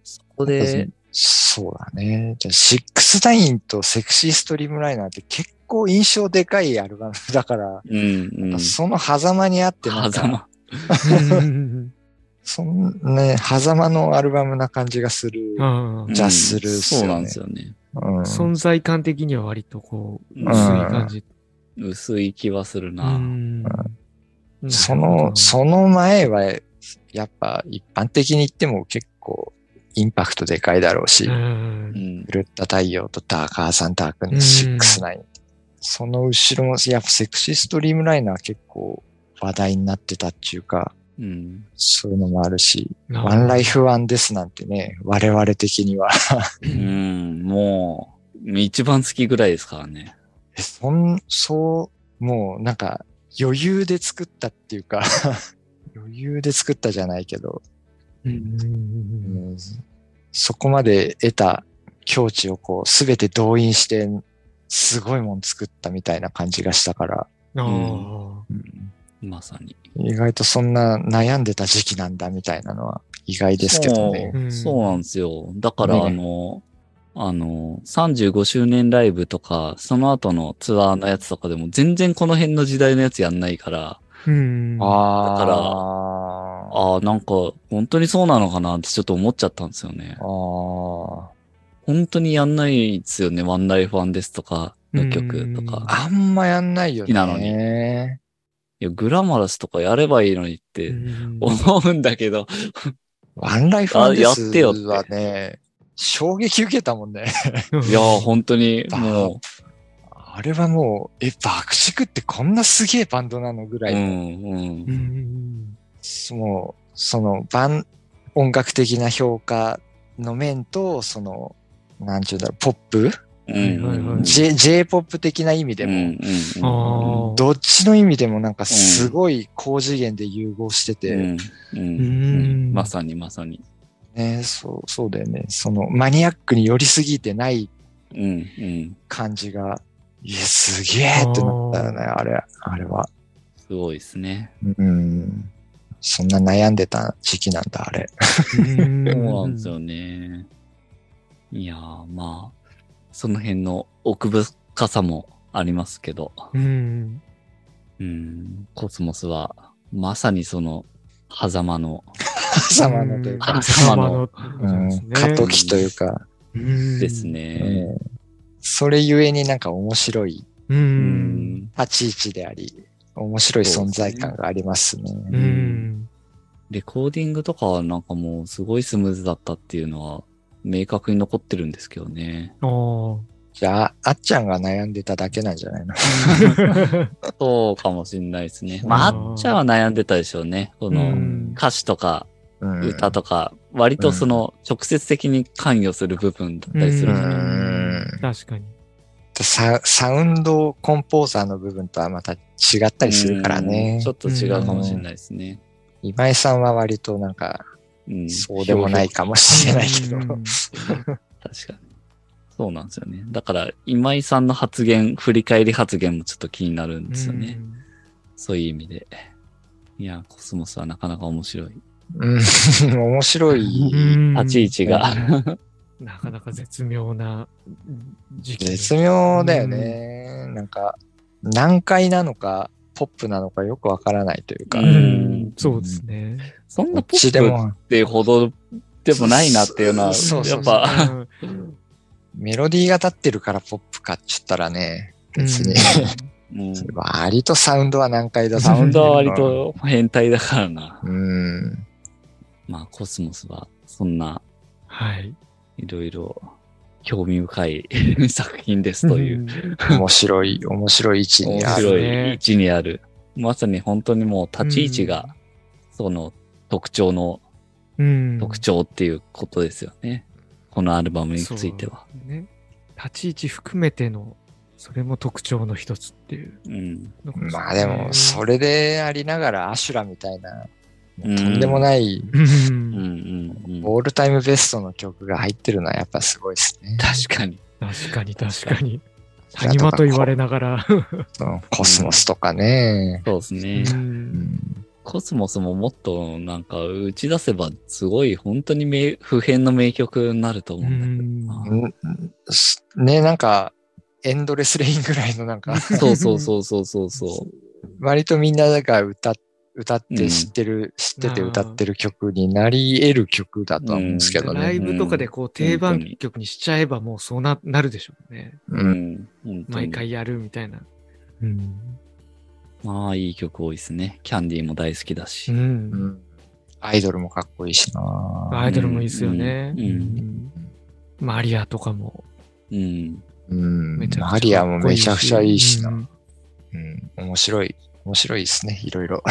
そこで、そうだね。じゃあ、シックスナインとセクシーストリームライナーって結構印象でかいアルバムだから、うん、うん。その狭間にあってなん狭か、間。う んそんね、狭間のアルバムな感じがする。じゃあするっすよねそうなんですよね。うん存在感的には割とこう、うん薄い感じ。薄い気はするうな。んその、その前は、やっぱ一般的に言っても結構インパクトでかいだろうし、ううんん。狂った太陽とダーカーサンタークのうん69。その後ろも、やっぱセクシーストリームライナー結構話題になってたっていうか、うん。そういうのもあるし、なワンライフワンですなんてね、我々的には。うん。もう、一番好きぐらいですからね。えそん、そう、もうなんか余裕で作ったっていうか、余裕で作ったじゃないけど、うん。そこまで得た境地をこう、すべて動員して、すごいもん作ったみたいな感じがしたから、うん。ああうんまさに。意外とそんな悩んでた時期なんだみたいなのは意外ですけどね。うんそうなんですよ。だから、ねあの、あの、35周年ライブとか、その後のツアーのやつとかでも全然この辺の時代のやつやんないから、うん。ああ。だからあああ、なんか、本当にそうなのかなってちょっと思っちゃったんですよねあ。。ー本当にやんないですよね。ワンライフワンですとかの曲とか。あんまやんないよね。好きなのにいや、グラマラスとかやればいいのにってうん。思うんだけど、ワンライフワンですあやってよって。はね、衝撃受けたもんね。いやー、本当にもあれはもう、え、爆竹ってこんなすげえバンドなのぐう、らい、うん、うんう。ん。もう、その、バン、音楽的な評価の面と、その、なんちゅうんだろう、ポップ、J-POP 的な意味でも。どっちの意味でもなんかすごい高次元で融合してて、まさにまさに。ね、そう、そうだよね。その、マニアックに寄りすぎてないうんうん。感じが、いや、すげえってなったよね、あれ、あれは。すごいですね。うん。そんな悩んでた時期なんだ、あれ。うん そうなんですよね。いやー、まあ、その辺の奥深さもありますけど、うん。うん、コスモスは、まさにその、狭間の、様のというか、狭間の。うん、過渡期というか、ですうね。ん。それゆえになんか面白い。う。うん。ん。立ち位置であり、面白い存在感がありますね。うん。レコーディングとかはなんかもうすごいスムーズだったっていうのは明確に残ってるんですけどね。じゃあ、あっちゃんが悩んでただけなんじゃないの？そうかもしんないですね。まあ、あっちゃんは悩んでたでしょうね。こうのん歌詞とかうん歌とか、割とその直接的に関与する部分だったりするうから。ん確かに。ササウンドコンポーザーの部分とはまた違ったりするからねうんちょ。っと違うかもしれないですね。今井さんは割となんか、うんそうでもないかもしれないけど。うん確かに。そうなんですよね。だから、今井さんの発言、振り返り発言もちょっっと気になるんですよね。そういう意味で。いや、コスモスはなかなか面白い。うん、面白い。うん立ち位置が。なかなか絶妙な時期。絶妙だよね。なんか、難解なのか、ポップなのかよくわからないというか、ううん。ん、そうですね。そんなポップちでも。っていうほどでもないなっていうのは、やっぱ、うん。メロディーが立ってるからポップかっちゅったらね、別に、うん。割とサウンドは難解だとサウンドは割うんと変態だからな。うん。まあ、コスモスは、そんな、はい。いろいろ、興味深い 作品ですという、面白い、面白い位置に面ある。白い位置にある。まさに本当にもう立ち位置が、その特徴のうん。特徴っていうことですよね。このアルバムについては。ね。立ち位置含めての、それも特徴の一つっていううん。まあでも、それでありながらアシュラみたいな、うんとんでもない、うん。うんうんうん。オールタイムベストの曲が入ってるのはやっぱすごいですね。確かに。確かに確かに。谷間と言われながら。コスモスとかね。そうですね。コスモスももっとなんか打ち出せばすごい本当に名普遍の名曲になると思うんだけどな。うんすね、なんか、エンドレスレインぐらいのなんか、そうそうそうそうそうそ割とみんなが歌っ歌っうんて知ってる、知ってて歌ってる曲になり得る曲だとは思うんですけどライね。ブとかでこう定番曲にしちゃえばもうそうななるでしょうね。う。う。うん毎回やるみたいな。うん。まあいい曲多いですね。キャンディーも大好きだし。うんうんアイドルもかっこいいしなアイドルもいいですよね。うんうんうんマリアとかもうん。うんマリアもめちゃくちゃいいしな。うんうん。面白い。面白いですね。いろいろ。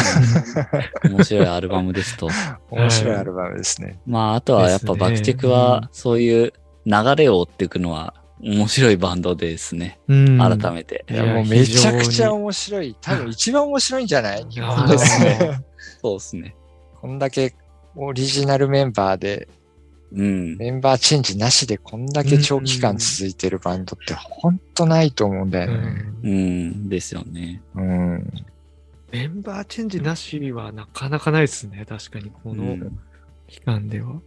面白いアルバムですと。面白いアルバムですね。まああとはやっぱバクテクはそういう流れを追っていくのは面白いバンドですね。うん改めて。いや、もうめちゃくちゃ面白い。多分一番面白いんじゃない？日あ本ーですね。そうですね。こんだけオリジナルメンバーで、うん。メンバーチェンジなしでこんだけ長期間続いてるバンドってほんとないと思うんだようね。んうん。ですよね。うん。メンバーチェンジなしはなかなかないですね。確かに、このうん期間では。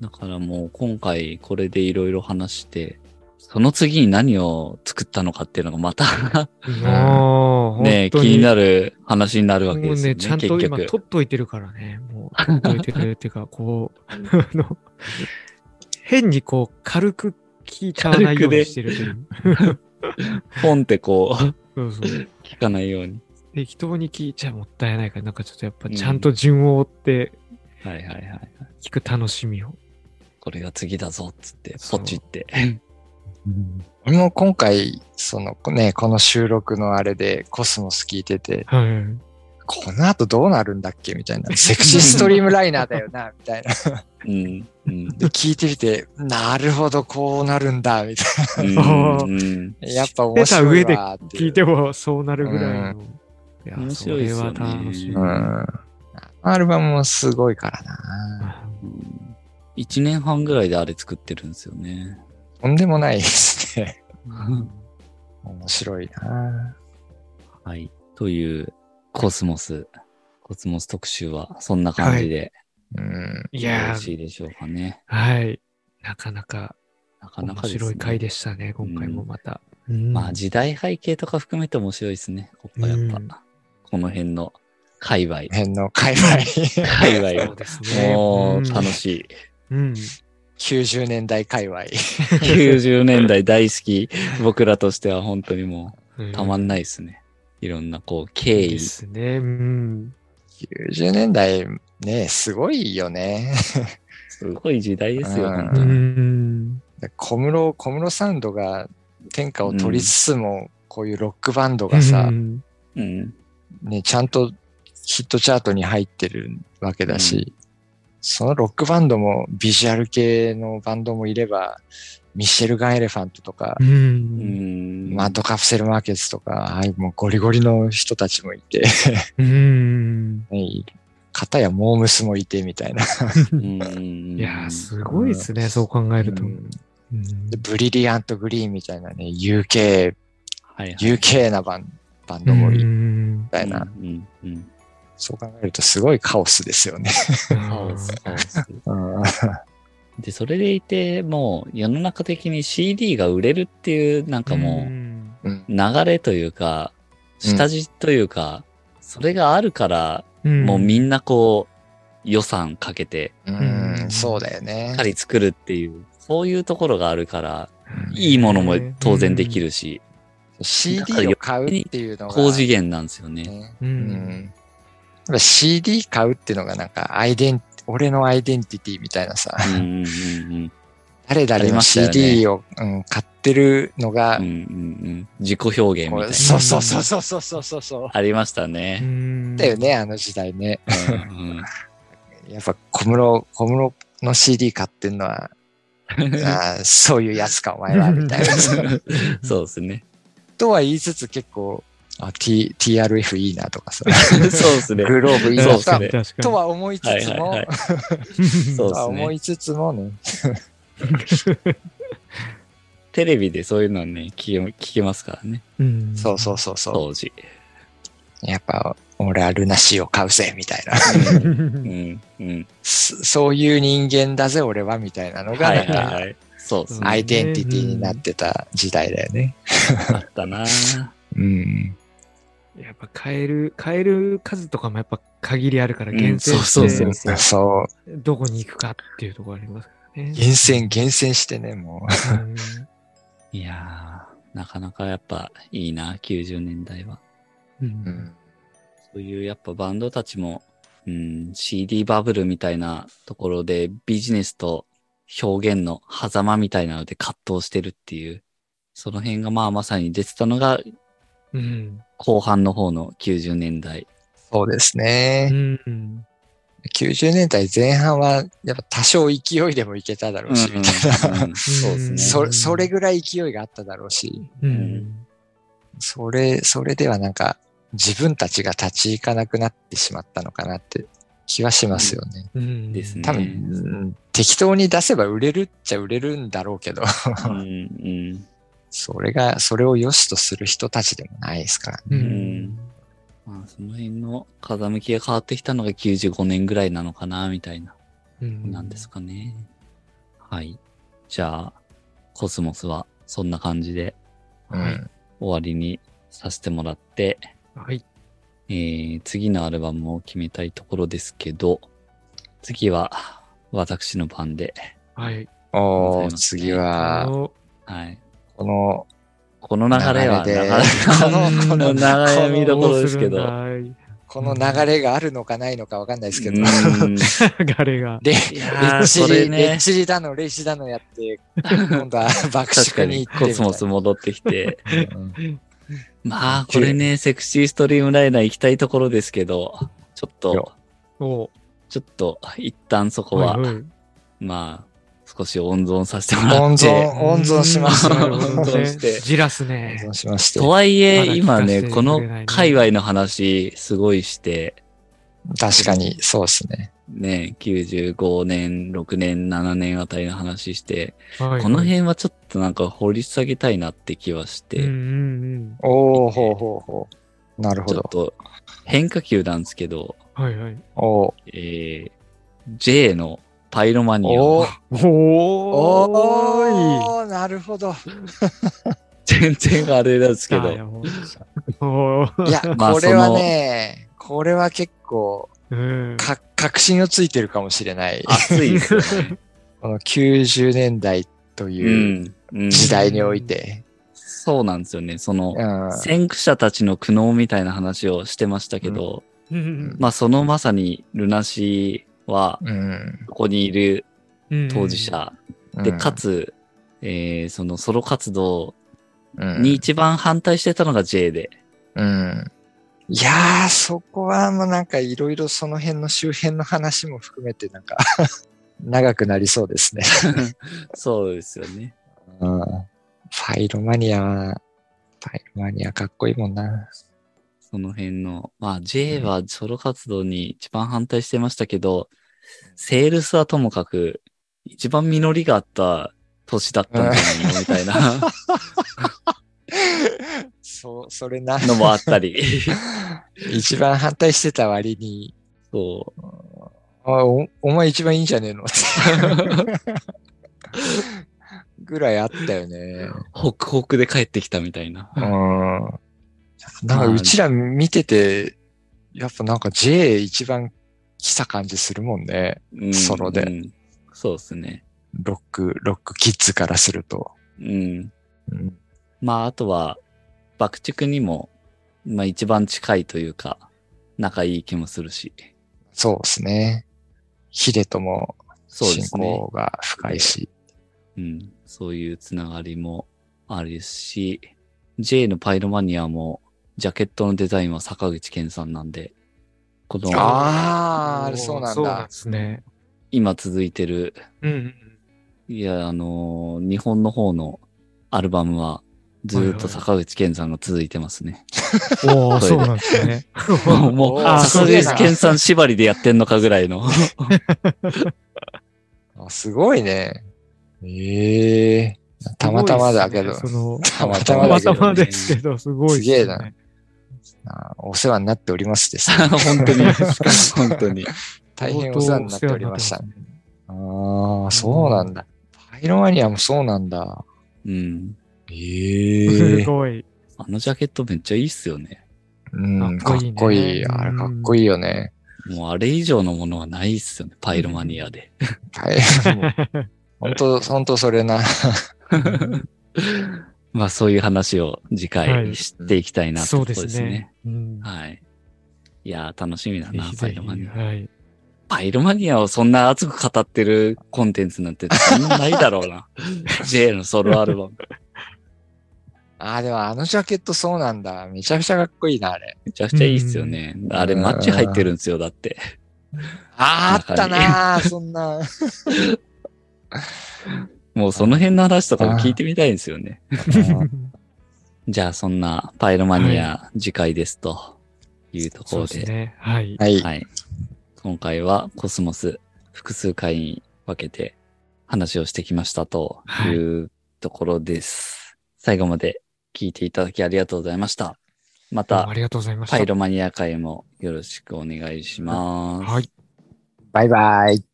だからもう今回これでいろいろ話して、その次に何を作ったのかっていうのがまた ね、気になる話になるわけですよね。ちゃんと今。取っといてるからね。もう、取っといてるっていうか、こう、あの、変にこう、軽く聞いちゃわないようにしてるという。ポンってこう、そうそう。聞かないように。適当に聞いちゃもったいないから、なんかちょっとやっぱちゃんと順を追ってはいはいはい。聞く楽しみを。これが次だぞっつって、ポチって。俺も今回、そのね、この収録のあれでコスモス聞いてて、はい。この後どうなるんだっけみたいな。セクシーストリームライナーだよな、みたいな。うん。うん。で、聞いてみて、なるほど、こうなるんだ、みたいうんうんな。やっぱ面白いわっていう聞いてもそうなるぐらいの。いや面白いですよねそれは楽しみ。うん。アルバムもすごいからな。うん一年半ぐらいであれ作ってるんですよね。とんでもないですね。面白いな。はい。という、コスモス、コスモス特集は、そんな感じで、うん。よいやーろしいでしょうかね。はい。なかなかなかな面かね。白い回でしたね、今回もまた。まあ、時代背景とか含めて面白いですね。ここはやっぱ、うんこの辺の界隈。辺の界隈。界隈そうですね。もうん楽しい。うん。90年代界隈。90年代大好き。僕らとしては本当にもうたまんないですね。いろんなこう経緯で。すね。うん。90年代ね、すごいよね。すごい時代ですよ、うんう本当に。ん。小室、小室サウンドが天下を取りつつも、こういうロックバンドがさ、うんうん。ね、ちゃんとヒットチャートに入ってるわけだし、そのロックバンドもビジュアル系のバンドもいれば、ミシェルガン・エレファントとかう、。うんん。マッドカプセルマーケッツとか、はい、もうゴリゴリの人たちもいて、うん。ね、片やモームスもいてみたいな。うんいやー、すごいですね、そう考えると。うんうんでブリリアント・グリーンみたいなね、UK、はいはい。UK なバンバンドもいるみうんたいな。うん。うん。そう考えるとすごいカオスですよね。カオス、カオス。うんで、それでいて、もう世の中的に CD が売れるっていう、なんかもんう流れというか、下地というか、それがあるから、うんもうみんなこう、予算かけて、ううんん、そうだよしねっか。り作るっていう、そういうところがあるから、うんいいものも当然できるし、CD を買うっていうのが。高次元なんですよね。ねうん、うん、CD 買うっていうのがなんかアイデン、俺のアイデンティティみたいなさ。うんうんうん、誰々の CD を、ね、うん、買ってるのが、うんうんうん、自己表現みたいな。そうそうそうそうそうそうそう。ありましたね。だよね、あの時代ね。うんうん、やっぱ小室、小室の CD 買ってるのは、あそういうやつか、お前は、みたいな。そうですね。とは言いつつ結構、あ、T、TRF いいなとかさ、そうですね。グローブいいなとかそうっすね。とは思いつつも、はいはいはい。そうとはですね。思いつつもね、テレビでそういうのね、聞け聞けますからね。うんそうそうそうそう。当時。やっぱ、俺はルナシーを買うぜ、みたいな。うん。うん。そそういう人間だぜ、俺は、みたいなのが、はないんか、はいはい。そうですね。アイデンティティになってた時代だよね。あったな うん。やっぱ買える、買える数とかもやっぱ限りあるからうん厳選そうして、そうそうそう。どこに行くかっていうところありますからね。厳選、厳選してね、もうん いやー、なかなかやっぱいいな、90年代は。うう。うんん。そういうやっぱバンドたちも、うん、CD バブルみたいなところでビジネスと表現の狭間みたいなので葛藤してるっていう、その辺がまあまさに出てたのがうん。後半の方の90年代。そうですうね。ん。90年代前半は、やっぱ多少勢いでもいけただろうし、みたいな。うん そうですね。そそれぐらい勢いがあっただろうし、うん。それ、それではなんか、自分たちが立ち行かなくなってしまったのかなって気はしますよね。うん。ですね多分、うん適当に出せば売れるっちゃ売れるんだろうけど、うんうん それが、それを良しとする人たちでもないですからね。ううんん。まあ、その辺の風向きが変わってきたのが95年ぐらいなのかな、みたいな、うんなんですかね。はい。じゃあ、コスモスはそんな感じでうん。終わりにさせてもらって、はい。えー、次のアルバムを決めたいところですけど、次は私の番で、はい。おー、次は、おはい。この、この流れは、流れこのこの悩みどころですけど、この流れがあるのかないのかわかんないですけど、うん。だいガレが。レいレッチリ、ねッ、チリだの、レイシだのやって、今度は爆確かに縮に行ってコスモス戻ってきて、うんまあ、これね、セクシーストリームライナー行きたいところですけど、ちょっと、おちょっと、一旦そこは、はいはい。まあ、少し温存させてもら温存、っ て、温存しますうんよ。なるほど温存ねして。じらす。温ね。存しましてと。はいえ、ま今ね、この界隈の話、すごいして、確かに、そうですね。ね、95年、6年、7年あたりの話して、はいはいこの辺はちょっとなんか掘り下げたいなって気はして、うんうんおー、ほうほうほう。なるほど。ちょっと変化球なんですけど、うん。はいはい。おー、えー、J のパイロマニアおー、おーいおー、なるほど。全然あれなんですけど、いや、まあこれはね、これは結構、うんか、確信をついてるかもしれない。熱いですよね。この90年代とう。いう時代において。そうなんですよね。その、うん。先駆者たちの苦悩みたいな話をしてましたけど、うんまあそのまさにルナシーは、うん。ここにいるうん当事者うんで、か、つ、えーそのソロ活動うんに一番反対してたのが J で。うん。いやー、そこはもうなんかいろいろその辺の周辺の話も含めてなんか 長くなりそうですね。そうですよね。うん。ファイロマニアは、ファイロマニアかっこいいもんな。その辺の、まあ J はソロ活動に一番反対してましたけど、セールスはともかく一番実りがあった年だったんじゃないの？みたいな そう、それな。のもあったり。一番反対してた割に、そう。あおお前一番いいんじゃねえの？ぐらいあったよね。ホクホクで帰ってきたみたいな。うん。なんかうちら見てて、やっぱなんか J 一番来た感じするもんね。うんソロでうんそうですね。ロック、ロックキッズからすると。うん。うん、まあ、あとは、爆竹にも、まあ一番近いというか、仲いい気もするし。そうですね。ヒデとも親そうですね。交が深いし。うん。そういうつながりもあるし、J のパイロマニアも、ジャケットのデザインは坂口健さんなんで、この、あーあれそうなんだそうですね。今続いてる、うんうんいや、あのー日本の方のアルバムは、ずーっと坂口健さんが続いてますね。うん。おー、そうなんですね。もう、坂口健さん縛りでやってんのかぐらいの。あすごいね。ええたまたまだけど、たまたたまだけど、またまですけど、すごいっすね。すげえなあお世話になっておりますです。本当に、本当に。大変お世話になっておりました。ああ、そうなんだ。パイロマニアもそうなんだ。うん。えすえごい。あのジャケットめっちゃいいっすよね。うん、かっこいいねこいい。あれかっこいいよね。もうあれ以上のものはないっすよね。パイロマニアで。はい。本当本当それな。まあそういう話を次はい回していきたいなっうでことですすねね。。うんはい。いやー楽しみだな。パイロマニア。はい。パイロマニアをそんな熱く語ってるコンテンツなんてそんなないだろうな。J のソロアルバム。ああ、でもあのジャケットそうなんだ。めちゃくちゃかっこいいな、あれ。めちゃくちゃいいっすよね。あれマッチ入ってるんですよ、だって。あーあったなー、そんな。もうその辺の話とかも聞いてみたいんですよね。じゃあそんなパイロマニア次回ですというとこそうろで。ですね。はい。はい。はい。今回はコスモス複数回に分けて話をしてきましたというところです。最後まで聞いていただきありがとうございました。またありがとうございました。パイロマニア会もよろしくお願いします。はい。バイバイ。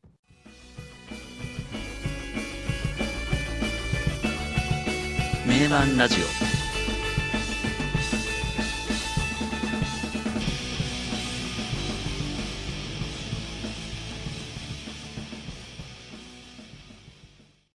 名盤ラジオ